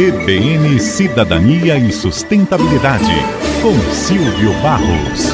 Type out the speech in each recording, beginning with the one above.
CBN Cidadania e Sustentabilidade, com Silvio Barros.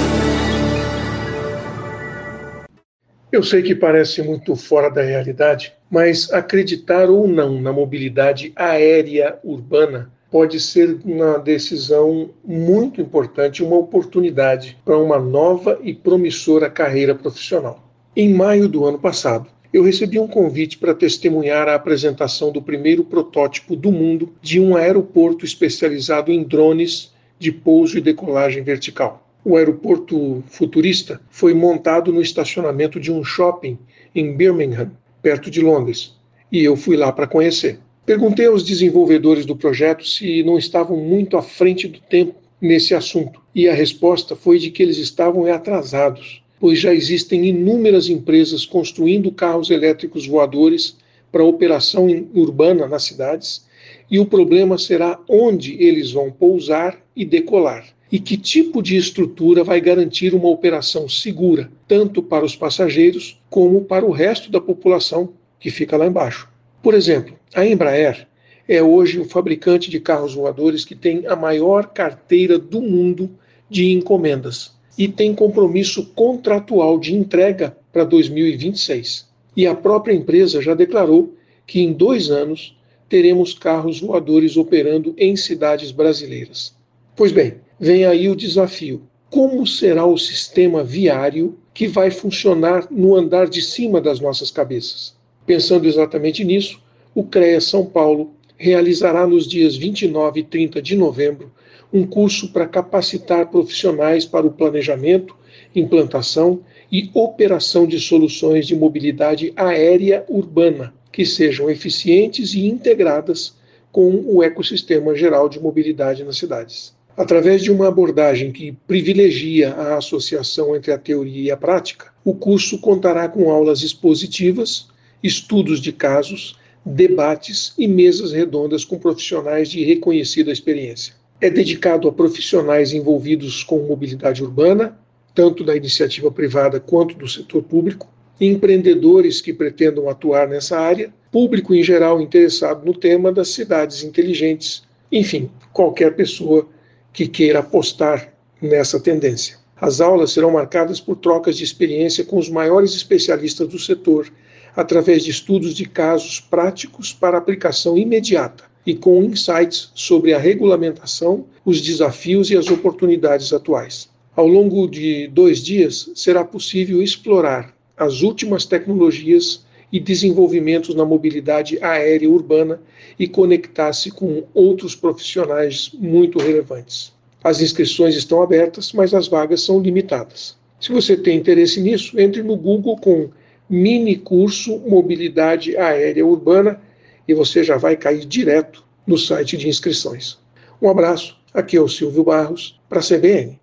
Eu sei que parece muito fora da realidade, mas acreditar ou não na mobilidade aérea urbana pode ser uma decisão muito importante, uma oportunidade para uma nova e promissora carreira profissional. Em maio do ano passado, eu recebi um convite para testemunhar a apresentação do primeiro protótipo do mundo de um aeroporto especializado em drones de pouso e decolagem vertical. O aeroporto futurista foi montado no estacionamento de um shopping em Birmingham, perto de Londres, e eu fui lá para conhecer. Perguntei aos desenvolvedores do projeto se não estavam muito à frente do tempo nesse assunto, e a resposta foi de que eles estavam atrasados, pois já existem inúmeras empresas construindo carros elétricos voadores para operação urbana nas cidades, e o problema será onde eles vão pousar e decolar, e que tipo de estrutura vai garantir uma operação segura, tanto para os passageiros como para o resto da população que fica lá embaixo. Por exemplo, a Embraer é hoje o fabricante de carros voadores que tem a maior carteira do mundo de encomendas e tem compromisso contratual de entrega para 2026. E a própria empresa já declarou que em dois anos teremos carros voadores operando em cidades brasileiras. Pois bem, vem aí o desafio: como será o sistema viário que vai funcionar no andar de cima das nossas cabeças? Pensando exatamente nisso, o CREA São Paulo realizará nos dias 29 e 30 de novembro um curso para capacitar profissionais para o planejamento, implantação e operação de soluções de mobilidade aérea urbana que sejam eficientes e integradas com o ecossistema geral de mobilidade nas cidades. Através de uma abordagem que privilegia a associação entre a teoria e a prática, o curso contará com aulas expositivas estudos de casos, debates e mesas redondas com profissionais de reconhecida experiência. É dedicado a profissionais envolvidos com mobilidade urbana, tanto da iniciativa privada quanto do setor público, empreendedores que pretendam atuar nessa área, público em geral interessado no tema das cidades inteligentes, enfim, qualquer pessoa que queira apostar nessa tendência. As aulas serão marcadas por trocas de experiência com os maiores especialistas do setor através de estudos de casos práticos para aplicação imediata e com insights sobre a regulamentação, os desafios e as oportunidades atuais. Ao longo de dois dias, será possível explorar as últimas tecnologias e desenvolvimentos na mobilidade aérea urbana e conectar-se com outros profissionais muito relevantes. As inscrições estão abertas, mas as vagas são limitadas. Se você tem interesse nisso, entre no Google com mini curso Mobilidade Aérea Urbana e você já vai cair direto no site de inscrições. Um abraço, aqui é o Silvio Barros, para a CBN.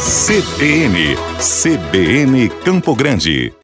CBN, CBN Campo Grande.